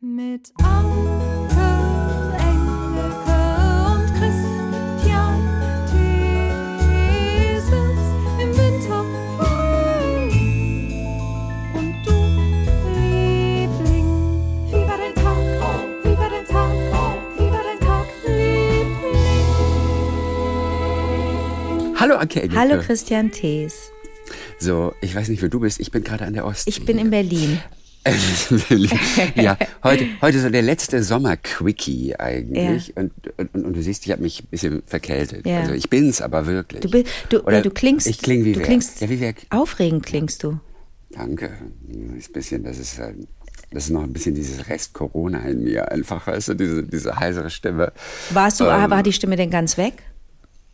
Mit Anke, Engelke und Christian Thiesens im Winter frei. Und du, Liebling, wie war dein Tag? Wie war dein Tag? Wie war dein Tag, Liebling? Hallo Anke Engelke. Hallo Christian Thees. So, ich weiß nicht, wer du bist. Ich bin gerade an der Ostsee. Ich bin in Berlin. ja, heute, heute so der letzte Sommer-Quickie eigentlich. Und, und, und du siehst, ich habe mich ein bisschen verkältet. Ja. Also ich bin's aber wirklich. Du, du, Oder ja, du klingst. Ich kling wie du wer. klingst Ja, wie wer. aufregend klingst du. Danke. Ein bisschen, das ist, äh, das ist noch ein bisschen dieses Rest Corona in mir einfach, weißt du, diese, diese heisere Stimme. Warst du, Ähm, war die Stimme denn ganz weg?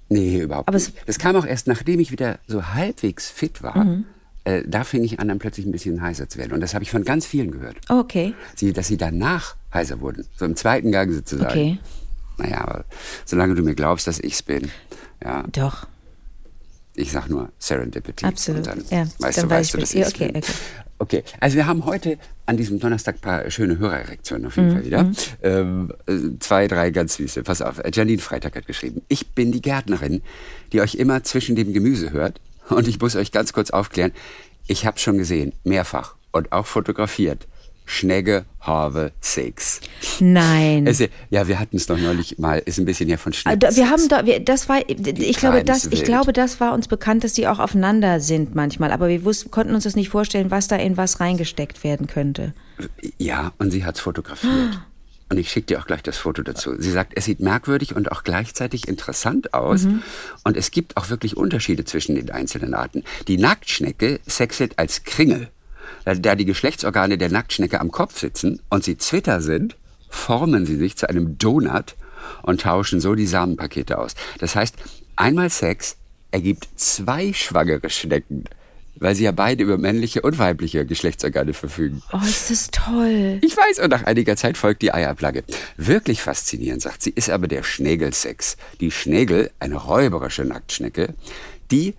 Nee, überhaupt Aber nicht. Das kam auch erst, nachdem ich wieder so halbwegs fit war. Mhm. Äh, da fing ich an, dann plötzlich ein bisschen heiser zu werden. Und das habe ich von ganz vielen gehört. Oh, okay. Sie, dass sie danach heiser wurden. So im zweiten Gang sozusagen. Okay. Naja, aber solange du mir glaubst, dass ich's bin, ja, Doch. ich sag nur Serendipity. Absolut. Und dann Ja, weißt dann du, weiß weißt du, ich dass ich's okay, bin. okay. Okay, also wir haben heute an diesem Donnerstag ein paar schöne Hörererektionen auf jeden Mhm, Fall wieder. Ähm, äh, zwei, drei ganz süße. Pass auf, Janine Freitag hat geschrieben. Ich bin die Gärtnerin, die euch immer zwischen dem Gemüse hört. Und ich muss euch ganz kurz aufklären. Ich habe schon gesehen, mehrfach und auch fotografiert. Schnegge Harve Six. Nein. Es, ja, wir hatten es doch neulich mal, ist ein bisschen her von Schnegge Wir haben da, wir, das war, ich glaube, das, ich glaube, das war uns bekannt, dass die auch aufeinander sind manchmal. Aber wir wussten, konnten uns das nicht vorstellen, was da in was reingesteckt werden könnte. Ja, und sie hat's fotografiert. Und ich schicke dir auch gleich das Foto dazu. Sie sagt, es sieht merkwürdig und auch gleichzeitig interessant aus. Und es gibt auch wirklich Unterschiede zwischen den einzelnen Arten. Die Nacktschnecke sexelt als Kringel. Da- Da die Geschlechtsorgane der Nacktschnecke am Kopf sitzen und sie Zwitter sind, formen sie sich zu einem Donut und tauschen so die Samenpakete aus. Das heißt, einmal Sex ergibt zwei schwangere Schnecken, weil sie ja beide über männliche und weibliche Geschlechtsorgane verfügen. Oh, ist das toll. Ich weiß, und nach einiger Zeit folgt die Eierplagge. Wirklich faszinierend, sagt sie, ist aber der Schnegelsex. Die Schnegel, eine räuberische Nacktschnecke, die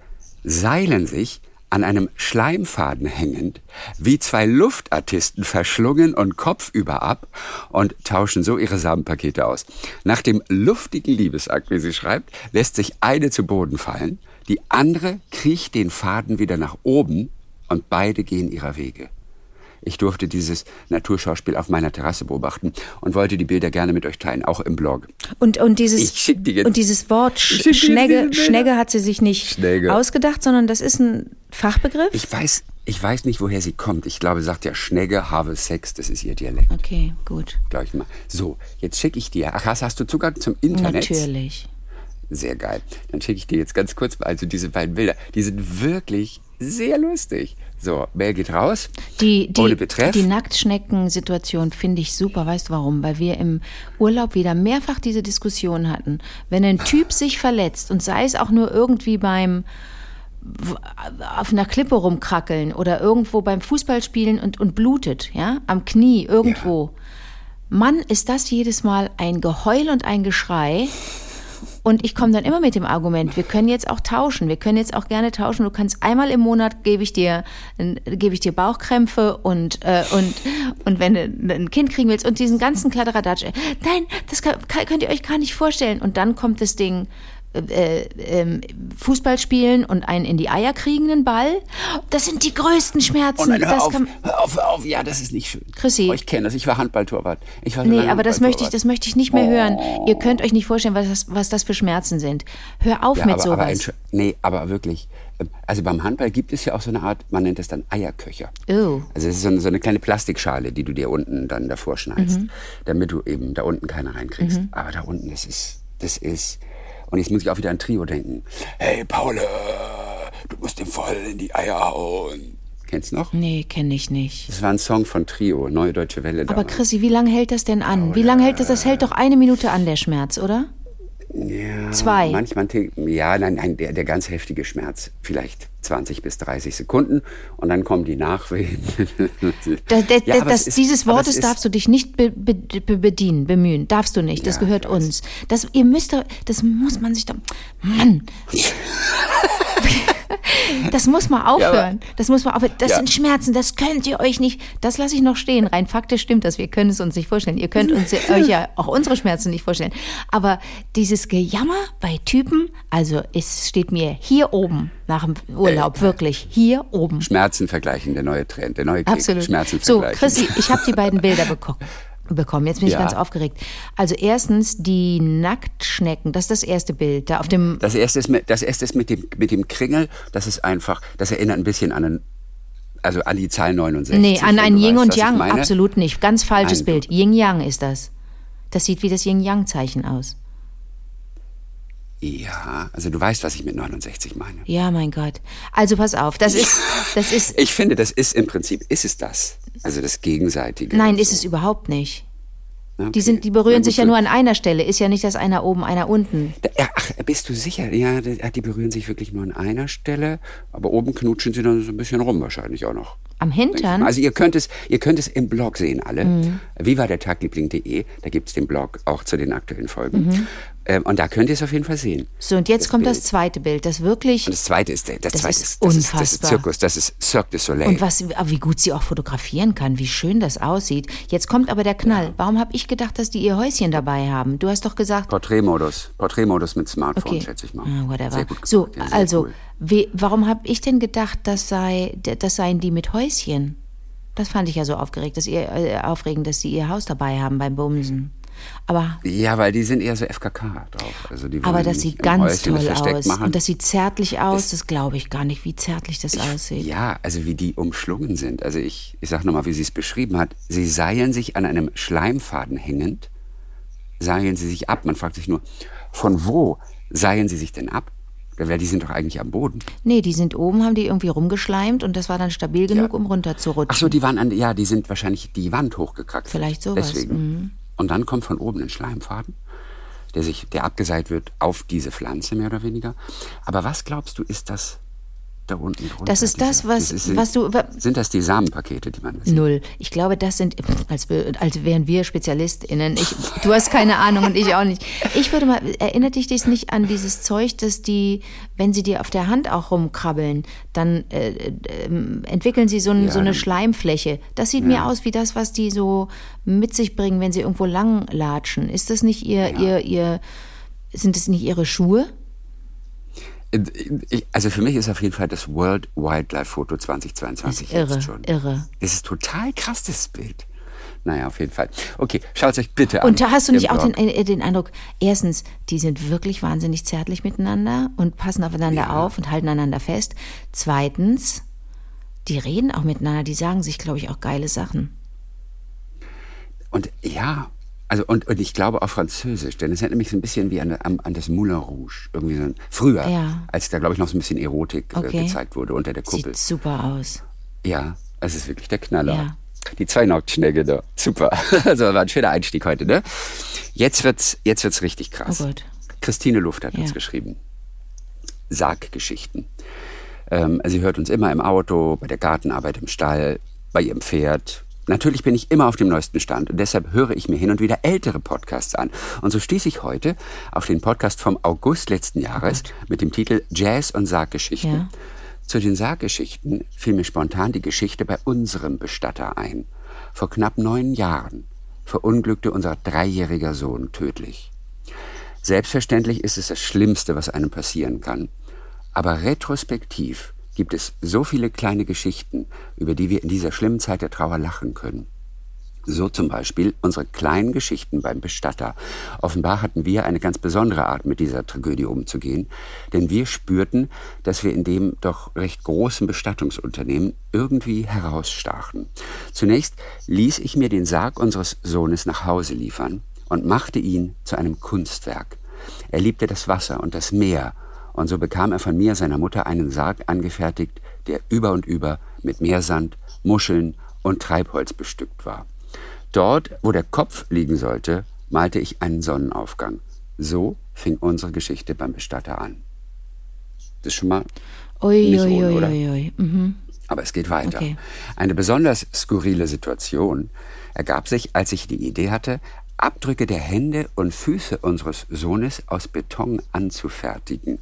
seilen sich an einem Schleimfaden hängend, wie zwei Luftartisten verschlungen und kopfüber ab und tauschen so ihre Samenpakete aus. Nach dem luftigen Liebesakt, wie sie schreibt, lässt sich eine zu Boden fallen, die andere kriecht den Faden wieder nach oben und beide gehen ihrer Wege. Ich durfte dieses Naturschauspiel auf meiner Terrasse beobachten und wollte die Bilder gerne mit euch teilen, auch im Blog. Und, und, dieses, jetzt- und dieses Wort Sch Schnegge. Schnegge hat sie sich nicht Schnegge. ausgedacht, sondern das ist ein Fachbegriff? Ich weiß, ich weiß nicht, woher sie kommt. Ich glaube, sagt ja Schnegge, habe Sex, das ist ihr Dialekt, okay, gut. glaube ich mal. So, jetzt schicke ich dir. Ach, hast du Zugang zum Internet? Natürlich. Sehr geil. Dann schicke ich dir jetzt ganz kurz mal also diese beiden Bilder. Die sind wirklich sehr lustig. So, Mail geht raus. Die, die, Ohne Betreff. die Nacktschnecken-Situation finde ich super. Weißt du warum? Weil wir im Urlaub wieder mehrfach diese Diskussion hatten. Wenn ein Typ sich verletzt und sei es auch nur irgendwie beim auf einer Klippe rumkrackeln oder irgendwo beim Fußballspielen und, und blutet, ja, am Knie, irgendwo. Mann, ist das jedes Mal ein Geheul und ein Geschrei. Und ich komme dann immer mit dem Argument, wir können jetzt auch tauschen, wir können jetzt auch gerne tauschen. Du kannst einmal im Monat gebe ich dir äh, gebe ich dir Bauchkrämpfe und äh, und und wenn du ein Kind kriegen willst und diesen ganzen Kladderadatsch. äh, Nein, das kann, könnt ihr euch gar nicht vorstellen. Und dann kommt das Ding äh, ähm, Fußball spielen und einen in die Eier kriegenden Ball. Das sind die größten Oh Schmerzen. nein, hör auf, kann, hör auf, hör auf. Ja, das ist nicht schön. Chrissy. Oh, ich kenne das. Ich war Handballtorwart. Ich war Nee, aber das möchte ich, das möchte ich nicht mehr hören. Ihr könnt euch nicht vorstellen, was das, was das für Schmerzen sind. Hör auf Ja, mit aber, aber, sowas. entsch- nee, aber wirklich. ähm, Also beim Handball gibt es ja auch so eine Art, man nennt es dann Eierköcher. Oh. Also es ist so eine, so eine kleine Plastikschale, die du dir unten dann davor schneidest, Mhm. damit du eben da unten keine reinkriegst. Aber da unten, das ist, das ist. Und jetzt muss ich auch wieder an Trio denken. Hey Paul, du musst ihm voll in die Eier hauen. Kennst du noch? Nee, kenne ich nicht. Das war ein Song von Trio, Neue Deutsche Welle. Aber damals. Chrissy, wie lange hält das denn an? Wie lange hält das? Das hält doch eine Minute an, der Schmerz, oder? Ja, Zwei. Manchmal, ja, nein, nein, der, der ganz heftige Schmerz, vielleicht 20 bis 30 Sekunden und dann kommen die Nachwehen. Da, da, Ja, das, ist- dieses Wortes darfst du dich nicht be, be, be, bedienen, bemühen. Darfst du nicht. Das Ja, gehört uns. Das, ihr müsst, da- das muss man sich da. Mann. Das muss mal aufhören. das muss mal aufhören. Das Ja. sind Schmerzen, das könnt ihr euch nicht. Das lasse ich noch stehen. Rein faktisch stimmt das. Wir können es uns nicht vorstellen. Ihr könnt uns, euch ja auch unsere Schmerzen nicht vorstellen. Aber dieses Gejammer bei Typen, also es steht mir hier oben nach dem Urlaub, wirklich hier oben. Schmerzen vergleichen, der neue Trend, der neue Kick. Absolut. Schmerzen So, vergleichen. Chrissy, ich habe die beiden Bilder bekommen. Bekommen. Jetzt bin ich Ja. ganz aufgeregt. Also erstens die Nacktschnecken, das ist das erste Bild. Da auf dem Das erste ist mit, das erste ist mit dem, mit dem Kringel, das ist einfach, das erinnert ein bisschen an einen, also an die Zahl 69. Nee, an ein Yin weißt, und Yang absolut nicht. Ganz falsches Nein, Bild. Yin Yang ist das. Das sieht wie das Yin Yang Zeichen aus. Ja, also du weißt, was ich mit 69 meine. Ja, mein Gott. Also pass auf, das ist das ist Ich finde, das ist im Prinzip, ist es das. Also das Gegenseitige. Nein, und ist so. es überhaupt nicht. Okay. Die sind die berühren sich ja so- nur an einer Stelle, ist ja nicht das einer oben, einer unten. Ach, bist du sicher? Ja, die die berühren sich wirklich nur an einer Stelle, aber oben knutschen sie dann so ein bisschen rum wahrscheinlich auch noch. Am Hintern? Also ihr könnt es, ihr könnt es im Blog sehen, alle. Mhm. Wie war der Tagliebling.de, da gibt es den Blog auch zu den aktuellen Folgen. Mhm. Ähm, und da könnt ihr es auf jeden Fall sehen. So, und jetzt kommt das Bild. zweite Bild, das wirklich Und das zweite ist der, das, Das zweite ist das ist, das ist unfassbar. Zirkus, das ist Cirque du Soleil. Und was, wie gut sie auch fotografieren kann, wie schön das aussieht. Jetzt kommt aber der Knall. Warum habe ich gedacht, dass die ihr Häuschen dabei haben? Du hast doch gesagt, Porträtmodus, Porträtmodus mit Smartphone, okay, schätze ich mal. Ah, whatever. Sehr gut so, ja, sehr also, cool. we, warum habe ich denn gedacht, das sei, das seien die mit Häuschen? Das fand ich ja so aufgeregt, dass ihr äh, aufregend, dass sie ihr Haus dabei haben beim Bumsen. Aber Ja, weil die sind eher so FKK drauf. Also die aber das sieht ganz Häuschen das toll aus. Machen. Und das sieht zärtlich aus, das, glaube ich gar nicht, wie zärtlich das aussieht. Ja, also wie die umschlungen sind. Also ich, ich sag nochmal, wie sie es beschrieben hat. Sie seien sich an einem Schleimfaden hängend, seien sie sich ab. Man fragt sich nur, von wo seien sie sich denn ab? Weil die sind doch eigentlich am Boden. Nee, die sind oben, haben die irgendwie rumgeschleimt und das war dann stabil genug, um runterzurutschen. Ach so, die waren an, ja, die sind wahrscheinlich die Wand hochgekraxelt. Vielleicht sowas, mhm. Und dann kommt von oben ein Schleimfaden, der sich, der abgeseit wird auf diese Pflanze mehr oder weniger. Aber was glaubst du, ist das da unten drunter? Das ist das, was- ist- was du- wa- Sind das die Samenpakete, die man sieht? Null. Ich glaube, das sind, als, wir, als wären wir SpezialistInnen. Ich, du hast keine Ahnung und ich auch nicht. Ich würde mal, erinnert dich das nicht an dieses Zeug, dass die, wenn sie dir auf der Hand auch rumkrabbeln, dann äh, äh, entwickeln sie so, ein, Ja, so eine Schleimfläche. Das sieht mir aus wie das, was die so mit sich bringen, wenn sie irgendwo lang latschen. Ist das nicht ihr, ihr, ihr, sind das nicht ihre Schuhe? Ich, also für mich ist auf jeden Fall das World Wildlife Foto 2022 Das ist irre, jetzt schon. irre. Das ist total krass, das Bild. Naja, auf jeden Fall. Okay, schaut euch bitte an. Und da hast du nicht auch den, äh, den Eindruck, erstens, die sind wirklich wahnsinnig zärtlich miteinander und passen aufeinander auf und halten einander fest. Zweitens, die reden auch miteinander, die sagen sich, glaube ich, auch geile Sachen. Und ja, also und, und ich glaube auf Französisch, denn es erinnert mich so ein bisschen wie an, an, an das Moulin Rouge. Irgendwie so ein, früher, Ja. als da, glaube ich, noch so ein bisschen Erotik äh, Okay. gezeigt wurde unter der Kuppel. Sieht super aus. Ja, es ist wirklich der Knaller. Ja. Die zwei Nacktschnecke da. Super. Also war ein schöner Einstieg heute, ne? Jetzt wird's, jetzt wird's richtig krass. Oh Gott. Christine Luft hat Ja. uns geschrieben. Sarggeschichten. Ähm, sie hört uns immer im Auto, bei der Gartenarbeit im Stall, bei ihrem Pferd. Natürlich bin ich immer auf dem neuesten Stand und deshalb höre ich mir hin und wieder ältere Podcasts an. Und so stieß ich heute auf den Podcast vom August letzten Jahres mit dem Titel Jazz und Sarggeschichten. Ja. Zu den Sarggeschichten fiel mir spontan die Geschichte bei unserem Bestatter ein. Vor knapp neun Jahren verunglückte unser dreijähriger Sohn tödlich. Selbstverständlich ist es das Schlimmste, was einem passieren kann. Aber retrospektiv gibt es so viele kleine Geschichten, über die wir in dieser schlimmen Zeit der Trauer lachen können. So zum Beispiel unsere kleinen Geschichten beim Bestatter. Offenbar hatten wir eine ganz besondere Art, mit dieser Tragödie umzugehen, denn wir spürten, dass wir in dem doch recht großen Bestattungsunternehmen irgendwie herausstachen. Zunächst ließ ich mir den Sarg unseres Sohnes nach Hause liefern und machte ihn zu einem Kunstwerk. Er liebte das Wasser und das Meer, und so bekam er von mir, seiner Mutter, einen Sarg angefertigt, der über und über mit Meersand, Muscheln und Treibholz bestückt war. Dort, wo der Kopf liegen sollte, malte ich einen Sonnenaufgang. So fing unsere Geschichte beim Bestatter an. Das ist schon mal Ui, Nicht ui, ohne, ui, oder? ui. Mhm. aber es geht weiter. Okay. Eine besonders skurrile Situation ergab sich, als ich die Idee hatte, Abdrücke der Hände und Füße unseres Sohnes aus Beton anzufertigen.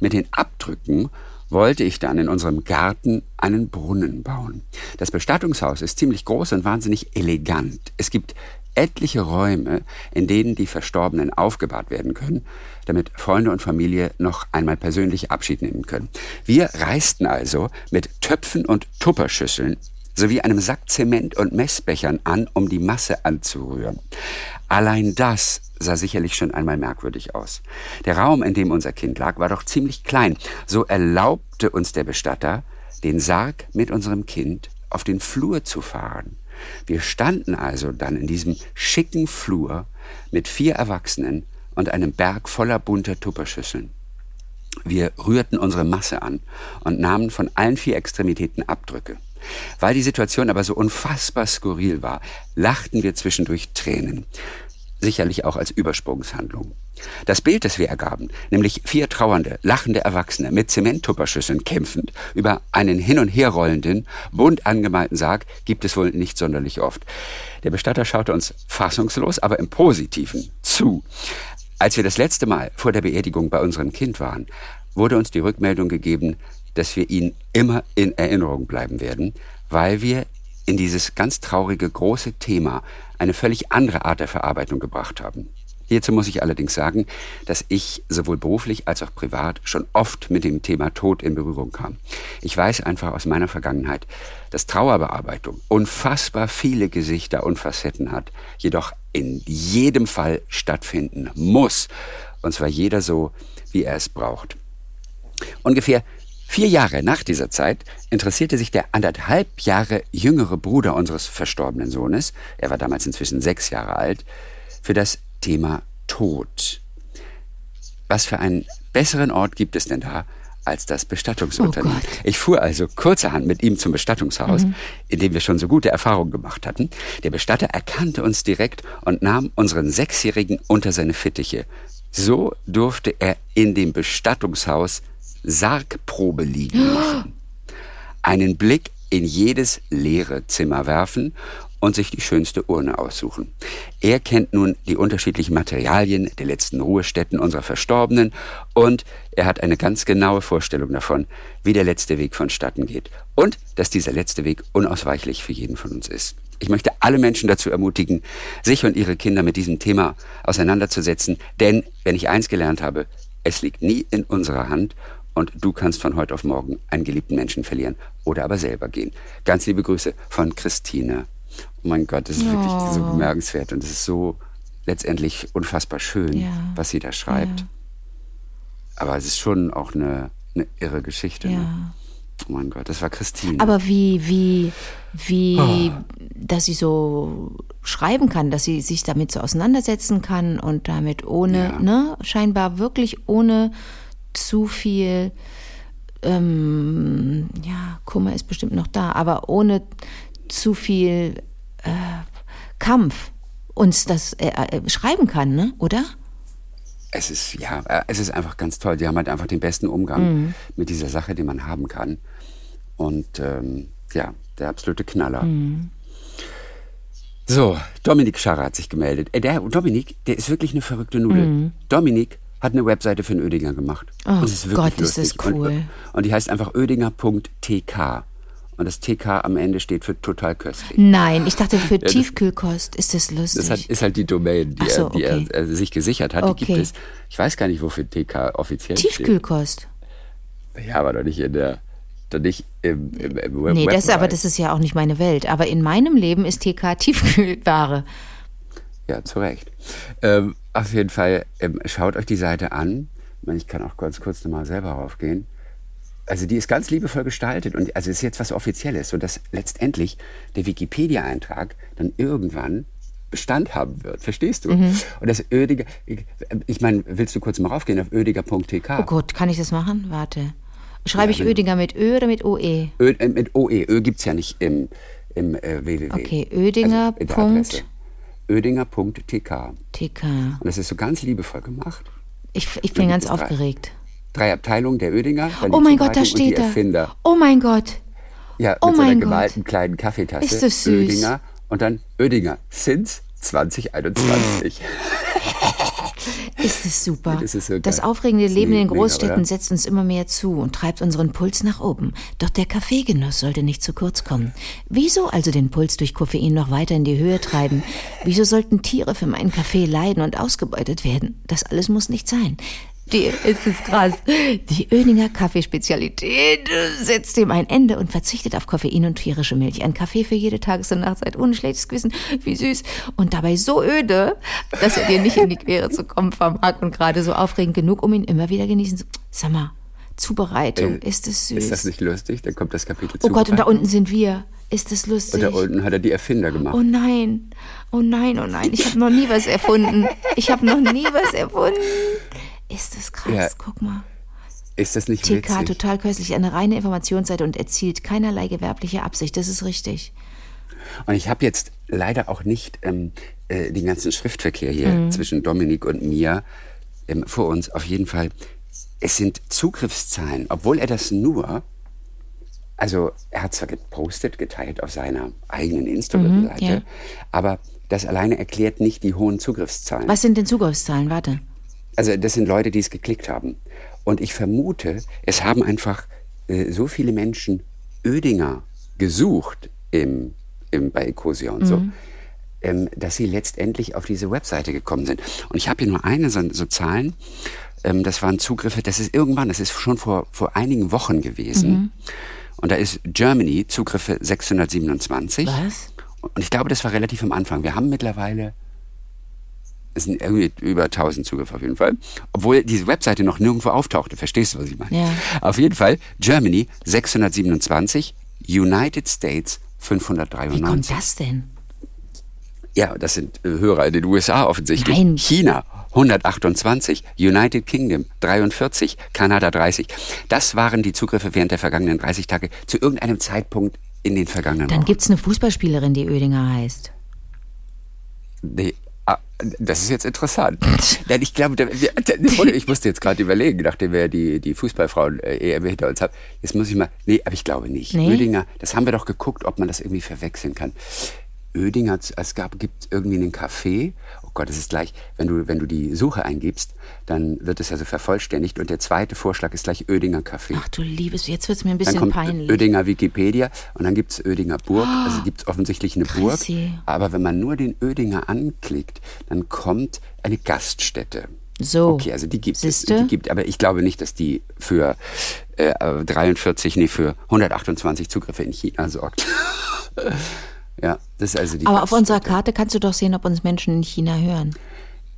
Mit den Abdrücken wollte ich dann in unserem Garten einen Brunnen bauen. Das Bestattungshaus ist ziemlich groß und wahnsinnig elegant. Es gibt etliche Räume, in denen die Verstorbenen aufgebahrt werden können, damit Freunde und Familie noch einmal persönlich Abschied nehmen können. Wir reisten also mit Töpfen und Tupperschüsseln sowie einem Sack Zement und Messbechern an, um die Masse anzurühren. Allein das sah sicherlich schon einmal merkwürdig aus. Der Raum, in dem unser Kind lag, war doch ziemlich klein. So erlaubte uns der Bestatter, den Sarg mit unserem Kind auf den Flur zu fahren. Wir standen also dann in diesem schicken Flur mit vier Erwachsenen und einem Berg voller bunter Tupperschüsseln. Wir rührten unsere Masse an und nahmen von allen vier Extremitäten Abdrücke. Weil die Situation aber so unfassbar skurril war, lachten wir zwischendurch Tränen. Sicherlich auch als Übersprungshandlung. Das Bild, das wir ergaben, nämlich vier trauernde, lachende Erwachsene mit Zementtupperschüsseln kämpfend über einen hin und her rollenden, bunt angemalten Sarg, gibt es wohl nicht sonderlich oft. Der Bestatter schaute uns fassungslos, aber im Positiven zu. Als wir das letzte Mal vor der Beerdigung bei unserem Kind waren, wurde uns die Rückmeldung gegeben, dass wir ihn immer in Erinnerung bleiben werden, weil wir in dieses ganz traurige große Thema eine völlig andere Art der Verarbeitung gebracht haben. Hierzu muss ich allerdings sagen, dass ich sowohl beruflich als auch privat schon oft mit dem Thema Tod in Berührung kam. Ich weiß einfach aus meiner Vergangenheit, dass Trauerbearbeitung unfassbar viele Gesichter und Facetten hat, jedoch in jedem Fall stattfinden muss. Und zwar jeder so, wie er es braucht. Ungefähr Vier Jahre nach dieser Zeit interessierte sich der anderthalb Jahre jüngere Bruder unseres verstorbenen Sohnes, er war damals inzwischen sechs Jahre alt, für das Thema Tod. Was für einen besseren Ort gibt es denn da als das Bestattungsunternehmen? Oh ich fuhr also kurzerhand mit ihm zum Bestattungshaus, Mhm. in dem wir schon so gute Erfahrungen gemacht hatten. Der Bestatter erkannte uns direkt und nahm unseren Sechsjährigen unter seine Fittiche. So durfte er in dem Bestattungshaus Sargprobe liegen machen, einen Blick in jedes leere Zimmer werfen und sich die schönste Urne aussuchen. Er kennt nun die unterschiedlichen Materialien der letzten Ruhestätten unserer Verstorbenen und er hat eine ganz genaue Vorstellung davon, wie der letzte Weg vonstatten geht und dass dieser letzte Weg unausweichlich für jeden von uns ist. Ich möchte alle Menschen dazu ermutigen, sich und ihre Kinder mit diesem Thema auseinanderzusetzen, denn wenn ich eins gelernt habe, es liegt nie in unserer Hand und du kannst von heute auf morgen einen geliebten Menschen verlieren oder aber selber gehen. Ganz liebe Grüße von Christine. Oh mein Gott, das ist wirklich so bemerkenswert und es ist so letztendlich unfassbar schön, Ja. was sie da schreibt. Ja. Aber es ist schon auch eine, eine irre Geschichte. Ne? Ja. Oh mein Gott, das war Christine. Aber wie, wie, wie, Ah. dass sie so schreiben kann, dass sie sich damit so auseinandersetzen kann und damit ohne, ne, scheinbar wirklich ohne zu viel, ähm, ja, Kummer ist bestimmt noch da, aber ohne zu viel äh, Kampf uns das äh, äh, schreiben kann, ne, oder? Es ist, ja, äh, es ist einfach ganz toll. Die haben halt einfach den besten Umgang mit dieser Sache, den man haben kann. Und ähm, ja, der absolute Knaller. So, Dominik Scharrer hat sich gemeldet. Äh, der Dominik, der ist wirklich eine verrückte Nudel. Dominik hat eine Webseite für den Ödinger gemacht. Oh es ist wirklich Gott, ist das lustig. cool. Und, und die heißt einfach ödinger.tk. Und das TK am Ende steht für total köstlich. Nein, ich dachte für das- Tiefkühlkost ist das lustig. Das hat, ist halt die Domain, die, so, er, die okay. er, er sich gesichert hat. Die gibt es. Ich weiß gar nicht, wofür TK offiziell steht. Tiefkühlkost. Ja, aber doch nicht in der, doch nicht im, im, im Web Nee, das, aber das ist ja auch nicht meine Welt. Aber in meinem Leben ist TK Tiefkühlware. Ja, zu Recht. Ähm, auf jeden Fall, ähm, schaut euch die Seite an. Ich, meine, ich kann auch ganz kurz nochmal selber raufgehen. Also die ist ganz liebevoll gestaltet und also ist jetzt was Offizielles, sodass letztendlich der Wikipedia-Eintrag dann irgendwann Bestand haben wird. Verstehst du? Mhm. Und das Ödiger, ich, meine, willst du kurz mal raufgehen auf ödiger.tk? Oh Gott, kann ich das machen? Warte. Schreibe Ja, ich Ödinger mit Ö oder mit OE? Ö, äh, mit OE. Ö gibt's ja nicht im, im äh, www. Okay, Ödinger Also Ödinger.tk. TK. Und das ist so ganz liebevoll gemacht. Ich, ich bin ganz drei. aufgeregt. Drei Abteilungen der die Oh mein Gott, da steht. Erfinder. Oh mein Gott. Ja, Oh mit so einer mein gemalten kleinen Kaffeetasse. Ist das süß. Ödinger. Und dann Ödinger. Since 2021. Ist es super. Das ist so das aufregende Leben in den mega, Großstädten oder? setzt uns immer mehr zu und treibt unseren Puls nach oben. Doch der Kaffeegenuss sollte nicht zu kurz kommen. Wieso also den Puls durch Koffein noch weiter in die Höhe treiben? Wieso sollten Tiere für meinen Kaffee leiden und ausgebeutet werden? Das alles muss nicht sein. Die, es ist krass. Die Oeninger Kaffeespezialität setzt dem ein Ende und verzichtet auf Koffein und tierische Milch. Ein Kaffee für jede Tages- und Nachtzeit ohne schlechtes Gewissen. Wie süß. Und dabei so öde, dass er dir nicht in die Quere zu kommen vermag und gerade so aufregend genug, um ihn immer wieder genießen zu. Sag mal, Zubereitung, Äh, ist es süß. Ist das nicht lustig? Dann kommt das Kapitel oh Gott, und da unten sind wir. Ist das Und lustig? da unten hat er die Erfinder gemacht. Oh nein, oh nein, oh nein, ich habe noch nie was erfunden. Ich habe noch nie was erfunden. Ist das krass, Ja. guck mal. ist das nicht TK, witzig? total köstlich, eine reine Informationsseite und erzielt keinerlei gewerbliche Absicht, das ist richtig. Und ich habe jetzt leider auch nicht ähm, äh, den ganzen Schriftverkehr hier Mhm. zwischen Dominik und mir ähm, vor uns. Auf jeden Fall, es sind Zugriffszahlen, obwohl er das nur, also er hat zwar gepostet, geteilt auf seiner eigenen Instagram-Seite, Mhm, ja. aber das alleine erklärt nicht die hohen Zugriffszahlen. Was sind denn Zugriffszahlen? Warte. Also das sind Leute, die es geklickt haben. Und ich vermute, es haben einfach äh, so viele Menschen Ödinger gesucht im, im, bei Ecosia und so, ähm, dass sie letztendlich auf diese Webseite gekommen sind. Und ich habe hier nur eine, so, so Zahlen. Ähm, das waren Zugriffe, das ist irgendwann, das ist schon vor, vor einigen Wochen gewesen. Und da ist Germany, Zugriffe 627. Was? Und ich glaube, das war relativ am Anfang. Wir haben mittlerweile, es sind irgendwie über 1000 Zugriffe auf jeden Fall. Obwohl diese Webseite noch nirgendwo auftauchte. Verstehst du, was ich meine? Ja. Auf jeden Fall, Germany 627, United States Wie kommt 593. das denn? Ja, das sind äh, Hörer in den USA offensichtlich. Nein. China 128, United Kingdom 43, Kanada 30. Das waren die Zugriffe während der vergangenen 30 Tage zu irgendeinem Zeitpunkt in den vergangenen Dann Wochen. gibt's eine Fußballspielerin, die Oedinger heißt. Nee. Ah, das ist jetzt interessant. Denn ich glaube, ich musste jetzt gerade überlegen, nachdem wir die, die Fußballfrauen äh, hinter uns haben. Jetzt muss ich mal. Nee, aber ich glaube nicht. Nee? Oedinger, das haben wir doch geguckt, ob man das irgendwie verwechseln kann. Oedinger, es gab, gibt irgendwie einen Café. Oh Gott, es ist gleich, wenn du, wenn du die Suche eingibst, dann wird es also vervollständigt und der zweite Vorschlag ist gleich Oedinger Café. Ach du liebes, jetzt wird's mir ein Dann bisschen kommt peinlich. Oedinger Wikipedia und dann gibt's Oedinger Burg. Also gibt's offensichtlich eine Burg. Chrissy. Aber wenn man nur den Oedinger anklickt, dann kommt eine Gaststätte. So. Okay, also die gibt es. Siehste? Die gibt, aber ich glaube nicht, dass die für äh, 43, nee, für 128 Zugriffe in China sorgt. ja, das ist also die Aber auf unserer. Karte kannst du doch sehen, ob uns Menschen in China hören.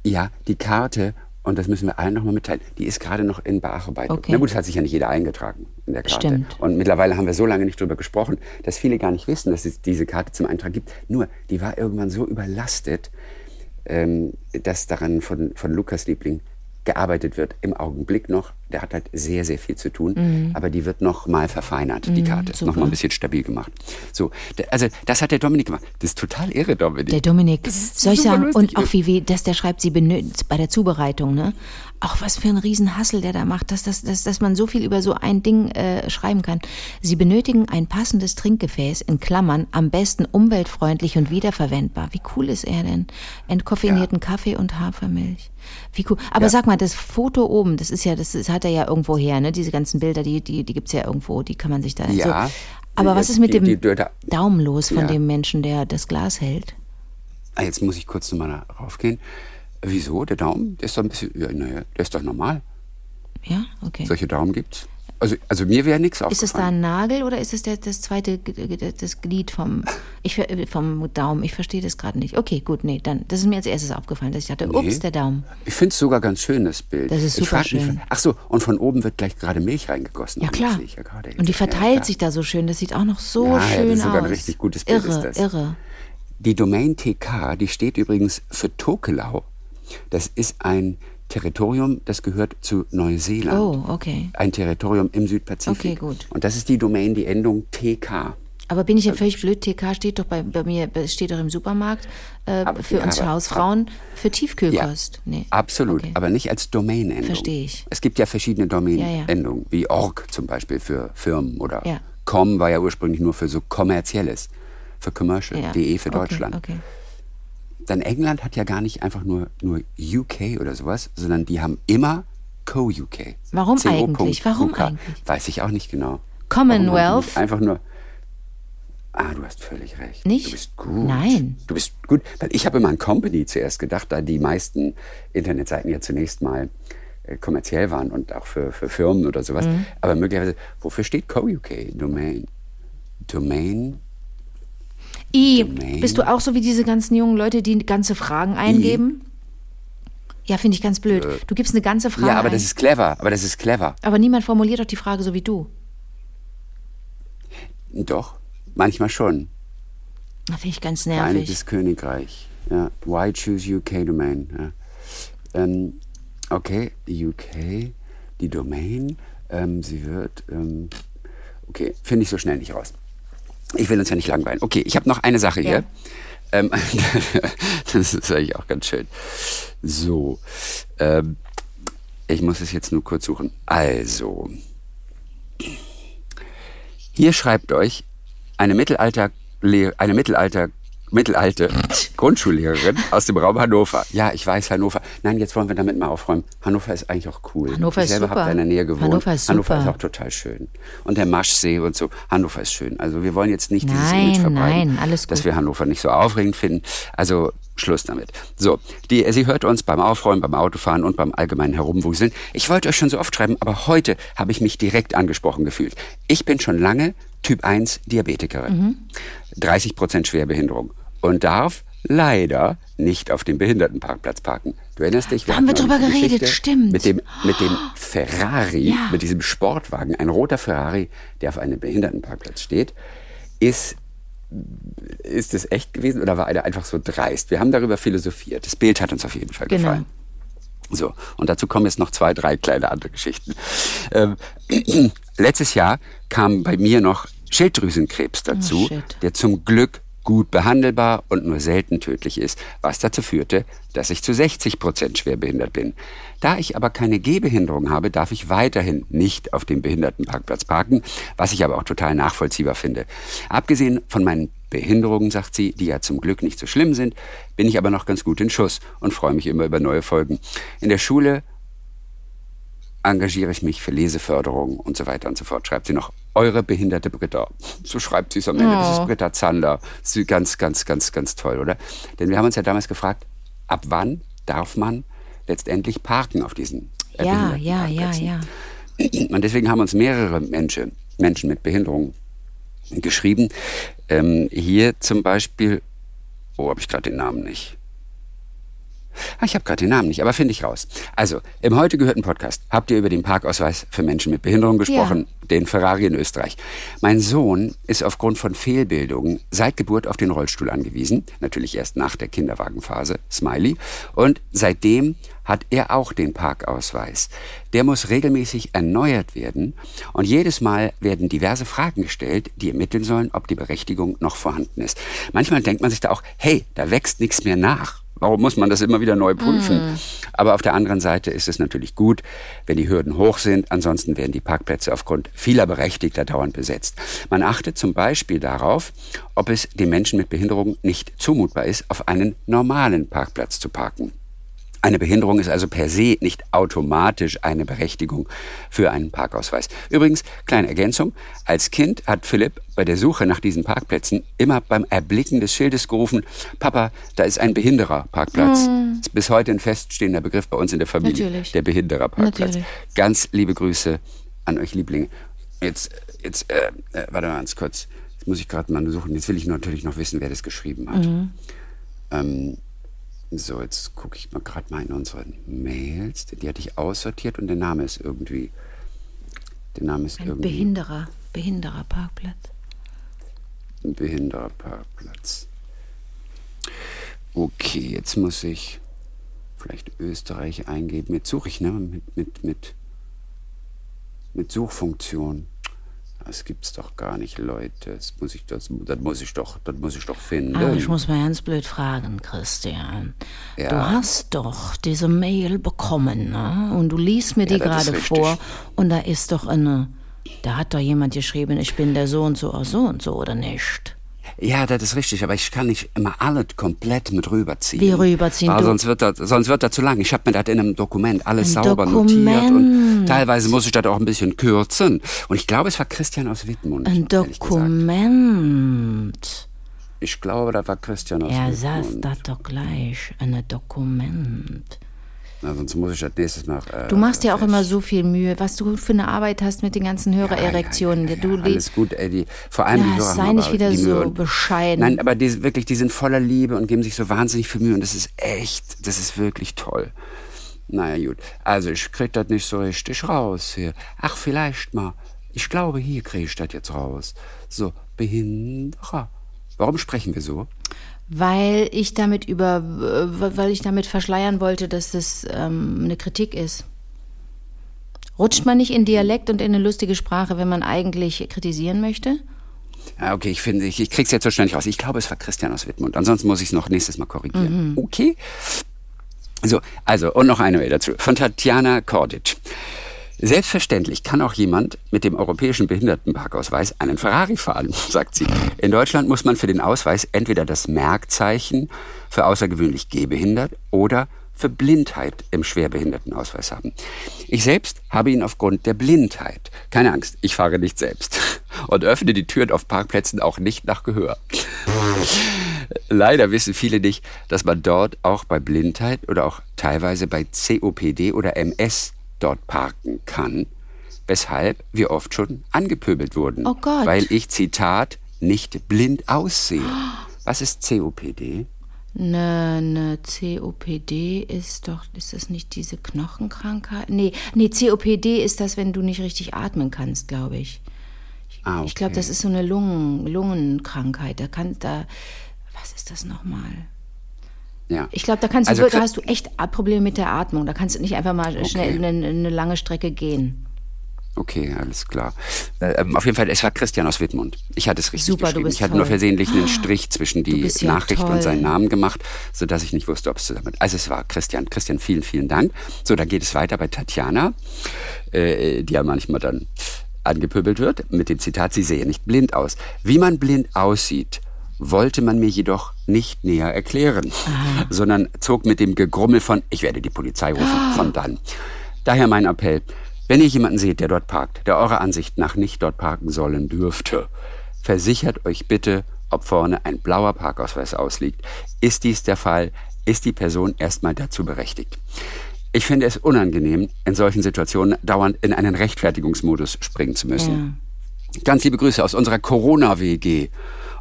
Ja, die Karte, und das müssen wir allen nochmal mitteilen, die ist gerade noch in Bearbeitung. Okay. Na gut, es hat sich ja nicht jeder eingetragen in der Karte. Stimmt. Und mittlerweile haben wir so lange nicht drüber gesprochen, dass viele gar nicht wissen, dass es diese Karte zum Eintrag gibt. Nur, die war irgendwann so überlastet, ähm, dass daran von, von Lukas Liebling gearbeitet wird. Im Augenblick noch. Der hat halt sehr, sehr viel zu tun. Aber die wird noch mal verfeinert, die Karte. Mhm. super. Noch mal ein bisschen stabil gemacht. So, also das hat der Dominik gemacht. Das ist total irre, Dominik. Der Dominik, soll ich sagen, und auch wie, wie, dass der schreibt, sie benötigt bei der Zubereitung, ne? Auch was für ein Riesenhassel der da macht, dass, dass, dass, dass man so viel über so ein Ding äh, schreiben kann. Sie benötigen ein passendes Trinkgefäß, in Klammern, am besten umweltfreundlich und wiederverwendbar. Wie cool ist er denn? Entkoffinierten Kaffee und Hafermilch. Wie cool. Aber Ja. sag mal, das Foto oben, das ist ja, das, das hat er ja irgendwo her, ne? Diese ganzen Bilder, die, die, die gibt's ja irgendwo, die kann man sich da Ja. so. Aber Die- was ist mit die- dem die- Daumen los von Ja. dem Menschen, der das Glas hält? Ah, Jetzt muss ich kurz nochmal raufgehen. Wieso? Der Daumen? Der ist doch ein bisschen. Ja, naja, der ist doch normal. Ja, okay. Solche Daumen gibt's. Also, also mir wäre nichts Ist es da aufgefallen. ein Nagel oder ist es der, das zweite das Glied vom, ich, vom Daumen? Ich verstehe das gerade nicht. Okay, gut, nee, dann, das ist mir als erstes aufgefallen, dass ich dachte, ups, der Daumen. Ich finde es sogar ganz schön, das Bild. Das ist super frag mich, schön. Ach so, und von oben wird gleich gerade Milch reingegossen. Ja, klar. ja. Und die Ja, verteilt klar. sich da so schön. Das sieht auch noch so Ja, ja, das schön ist sogar ein aus. richtig gutes Bild, Irre, ist das. irre. Die Domain TK, die steht übrigens für Tokelau. Das ist ein Territorium, das gehört zu Neuseeland. Oh, okay. Ein Territorium im Südpazifik. Okay, gut. Und das ist die Domain, die Endung TK. Aber bin ich ja völlig blöd? TK steht doch bei, bei mir, steht doch im Supermarkt äh, Aber- für ja, uns aber- Hausfrauen für Tiefkühlkost. nee. Absolut, Okay. aber nicht als Domain-Endung. Verstehe ich. Es gibt ja verschiedene Ja, ja. Domain-Endungen, wie org zum Beispiel für Firmen oder Ja. com war ja ursprünglich nur für so kommerzielles, für commercial, Ja. de für Okay, Deutschland. Okay. Dann England hat ja gar nicht einfach nur, nur UK oder sowas, sondern die haben immer Co-UK. Warum CO. eigentlich? Warum UK. eigentlich? Weiß ich auch nicht genau. Commonwealth? Einfach nur. Ah, du hast völlig recht. Nicht? Du bist gut. Nein. Du bist gut, weil ich habe immer an Company zuerst gedacht, da die meisten Internetseiten ja zunächst mal äh, kommerziell waren und auch für, für Firmen oder sowas. Mhm. Aber möglicherweise, wofür steht Co-UK? Domain. Domain? I, Domain. bist du auch so wie diese ganzen jungen Leute, die ganze Fragen eingeben? Ja, finde ich ganz blöd. Du gibst eine ganze Frage Äh. ja, aber ein. das ist clever. Aber das ist clever. aber niemand formuliert doch die Frage so wie du. Doch, manchmal schon. Finde ich ganz nervig. Vereinigtes Königreich. Ja. Why choose UK Domain? Ja. Ähm, okay, UK, die Domain. Ähm, sie wird. Ähm, okay, finde ich so schnell nicht raus. Ich will uns ja nicht langweilen. Okay, ich habe noch eine Sache Ja. hier. Ähm, das ist eigentlich auch ganz schön. So. Ähm, ich muss es jetzt nur kurz suchen. Also. Hier schreibt euch eine Mittelalter, eine Mittelalter, mittelalte Grundschullehrerin aus dem Raum Hannover. Ja, ich weiß, Hannover. Nein, jetzt wollen wir damit mal aufräumen. Hannover ist eigentlich auch cool. Hannover ich ist selber super. habe da in der Nähe gewohnt. Hannover ist Hannover ist auch total schön. Und der Maschsee und so. Hannover ist schön. Also wir wollen jetzt nicht dieses Nein, Image verbreiten, nein, alles dass wir Hannover nicht so aufregend finden. Also Schluss damit. So, die, sie hört uns beim Aufräumen, beim Autofahren und beim allgemeinen Herumwuseln. Ich wollte euch schon so oft schreiben, aber heute habe ich mich direkt angesprochen gefühlt. Ich bin schon lange Typ 1 Diabetikerin. Mhm. 30 Prozent Schwerbehinderung und darf leider nicht auf dem Behindertenparkplatz parken. Du erinnerst dich? Da haben wir drüber geredet, Geschichte stimmt. Mit dem, mit dem Ferrari, Ja. mit diesem Sportwagen, ein roter Ferrari, der auf einem Behindertenparkplatz steht, ist ist es echt gewesen oder war er einfach so dreist? Wir haben darüber philosophiert. Das Bild hat uns auf jeden Fall Genau. gefallen. So, und dazu kommen jetzt noch zwei, drei kleine andere Geschichten. Ähm, letztes Jahr kam bei mir noch Schilddrüsenkrebs dazu, shit. der zum Glück gut behandelbar und nur selten tödlich ist, was dazu führte, dass ich zu 60 Prozent schwerbehindert bin. Da ich aber keine Gehbehinderung habe, darf ich weiterhin nicht auf dem Behindertenparkplatz parken, was ich aber auch total nachvollziehbar finde. Abgesehen von meinen Behinderungen, sagt sie, die ja zum Glück nicht so schlimm sind, bin ich aber noch ganz gut in Schuss und freue mich immer über neue Folgen. In der Schule engagiere ich mich für Leseförderung und so weiter und so fort. Schreibt sie noch, eure behinderte Britta. So schreibt sie es am Ende. Das ist Britta Zander. Das ist ganz, ganz, ganz, ganz toll, oder? Denn wir haben uns ja damals gefragt, ab wann darf man letztendlich parken auf diesen äh, Ja, ja, ja, ja. Und deswegen haben uns mehrere Menschen, Menschen mit Behinderung geschrieben. Ähm, hier zum Beispiel, oh, habe ich gerade den Namen nicht. Ah, ich habe gerade den Namen nicht, aber finde ich raus. Also, im heute gehörten Podcast habt ihr über den Parkausweis für Menschen mit Behinderung gesprochen, den Ferrari in Österreich. Mein Sohn ist aufgrund von Fehlbildungen seit Geburt auf den Rollstuhl angewiesen, natürlich erst nach der Kinderwagenphase, Smiley, und seitdem hat er auch den Parkausweis. Der muss regelmäßig erneuert werden und jedes Mal werden diverse Fragen gestellt, die ermitteln sollen, ob die Berechtigung noch vorhanden ist. Manchmal denkt man sich da auch, hey, da wächst nichts mehr nach. Warum muss man das immer wieder neu prüfen? Aber auf der anderen Seite ist es natürlich gut, wenn die Hürden hoch sind. Ansonsten werden die Parkplätze aufgrund vieler Berechtigter dauernd besetzt. Man achtet zum Beispiel darauf, ob es den Menschen mit Behinderung nicht zumutbar ist, auf einen normalen Parkplatz zu parken. Eine Behinderung ist also per se nicht automatisch eine Berechtigung für einen Parkausweis. Übrigens, kleine Ergänzung, als Kind hat Philipp bei der Suche nach diesen Parkplätzen immer beim Erblicken des Schildes gerufen, Papa, da ist ein Behindererparkplatz. Ist bis heute ein feststehender Begriff bei uns in der Familie, Natürlich. der Behindererparkplatz. Natürlich. Ganz liebe Grüße an euch Lieblinge. Jetzt, jetzt, äh, äh, warte mal ganz kurz. Jetzt muss ich gerade mal suchen. Jetzt will ich natürlich noch wissen, wer das geschrieben hat. Ähm, so, jetzt gucke ich mal gerade mal in unseren Mails. Die hatte ich aussortiert und der Name ist irgendwie. Der Name ist Ein irgendwie. Behinderer, Behindererparkplatz. Ein Behindererparkplatz. Okay, jetzt muss ich vielleicht Österreich eingeben. Jetzt suche ich, ne? Mit, mit, mit, mit Suchfunktion. Das gibt's doch gar nicht, Leute. Das muss ich, das, das muss ich doch, das muss ich doch finden. Aber ich muss mal ganz blöd fragen, Christian. Ja. Du hast doch diese Mail bekommen, ne? Und du liest mir die Ja, gerade vor. Und da ist doch eine. Da hat doch jemand geschrieben, ich bin der so und so aus so und so, oder nicht? Ja, das ist richtig, aber ich kann nicht immer alles komplett mit rüberziehen. Wie rüberziehen? Weil sonst wird das, sonst wird das zu lang. Ich habe mir das in einem Dokument alles Ein sauber Dokument. notiert und teilweise muss ich das auch ein bisschen kürzen. Und ich glaube, es war Christian aus Wittmund. Ein. Dokument. Ich glaube, das war Christian aus Er Wittmund. das doch gleich. Ein Dokument. Na, sonst muss ich das nächstes Mal. Äh, Du machst dir auch immer so viel Mühe, was du für eine Arbeit hast mit den ganzen Hörererektionen. Ja, ja, ja, ja, alles gut, Eddie. Vor allem die Ja, Hörer sei nicht wieder die so Mühe. bescheiden. Nein, aber die, wirklich, die sind voller Liebe und geben sich so wahnsinnig viel Mühe und das ist echt, das ist wirklich toll. Naja, gut. Also ich krieg das nicht so richtig raus hier. Ach, vielleicht mal. Ich glaube, hier krieg ich das jetzt raus. So, Behinderer. Warum sprechen wir so? Weil ich damit über, weil ich damit verschleiern wollte, dass das ähm, eine Kritik ist. Rutscht man nicht in Dialekt und in eine lustige Sprache, wenn man eigentlich kritisieren möchte? Ja, okay, ich finde, ich, ich krieg's jetzt so schnell nicht raus. Ich glaube, es war Christian aus Wittmund. Ansonsten muss ich es noch nächstes Mal korrigieren. Okay? So, also, und noch eine dazu. Von Tatjana Kordic. Selbstverständlich kann auch jemand mit dem europäischen Behindertenparkausweis einen Ferrari fahren, sagt sie. In Deutschland muss man für den Ausweis entweder das Merkzeichen für außergewöhnlich gehbehindert oder für Blindheit im Schwerbehindertenausweis haben. Ich selbst habe ihn aufgrund der Blindheit. Keine Angst, ich fahre nicht selbst und öffne die Türen auf Parkplätzen auch nicht nach Gehör. Leider wissen viele nicht, dass man dort auch bei Blindheit oder auch teilweise bei COPD oder MS dort parken kann, weshalb wir oft schon angepöbelt wurden. Oh Gott. Weil ich, Zitat, nicht blind aussehe. Was ist COPD? Eine, eine COPD ist doch, ist das nicht diese Knochenkrankheit? Nee, nee, COPD ist das, wenn du nicht richtig atmen kannst, glaube ich. Ah, okay. Ich glaube, das ist so eine Lungen, Lungenkrankheit. Da kann da, was ist das nochmal? Ja. Ich glaube, da kannst du, Also da hast du echt Probleme mit der Atmung. Da kannst du nicht einfach mal schnell eine, eine lange Strecke gehen. Okay, alles klar. Äh, ähm, auf jeden Fall, es war Christian aus Wittmund. Ich hatte es richtig Super, du geschrieben. bist ich hatte nur toll. versehentlich einen Strich zwischen die ja Nachricht toll. und seinen Namen gemacht, sodass ich nicht wusste, ob es zusammen. Also es war Christian. Christian, vielen, vielen Dank. So, dann geht es weiter bei Tatjana, äh, die ja manchmal dann angepöbelt wird, mit dem Zitat, sie sehe nicht blind aus. Wie man blind aussieht, wollte man mir jedoch nicht näher erklären, sondern zog mit dem Gegrummel von, ich werde die Polizei rufen, von dann. Daher mein Appell, wenn ihr jemanden seht, der dort parkt, der eurer Ansicht nach nicht dort parken sollen dürfte, versichert euch bitte, ob vorne ein blauer Parkausweis ausliegt. Ist dies der Fall, ist die Person erstmal dazu berechtigt. Ich finde es unangenehm, in solchen Situationen dauernd in einen Rechtfertigungsmodus springen zu müssen. Ganz liebe Grüße aus unserer Corona-WG.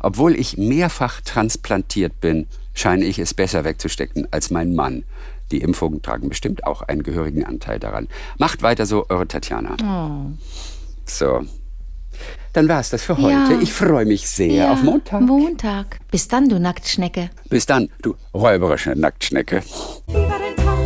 Obwohl ich mehrfach transplantiert bin, scheine ich es besser wegzustecken als mein Mann. Die Impfungen tragen bestimmt auch einen gehörigen Anteil daran. Macht weiter so, eure Tatjana. So. Dann war's das für heute. Ja. Ich freue mich sehr auf Montag. Montag. Bis dann, du Nacktschnecke. Bis dann, du räuberische Nacktschnecke. Viva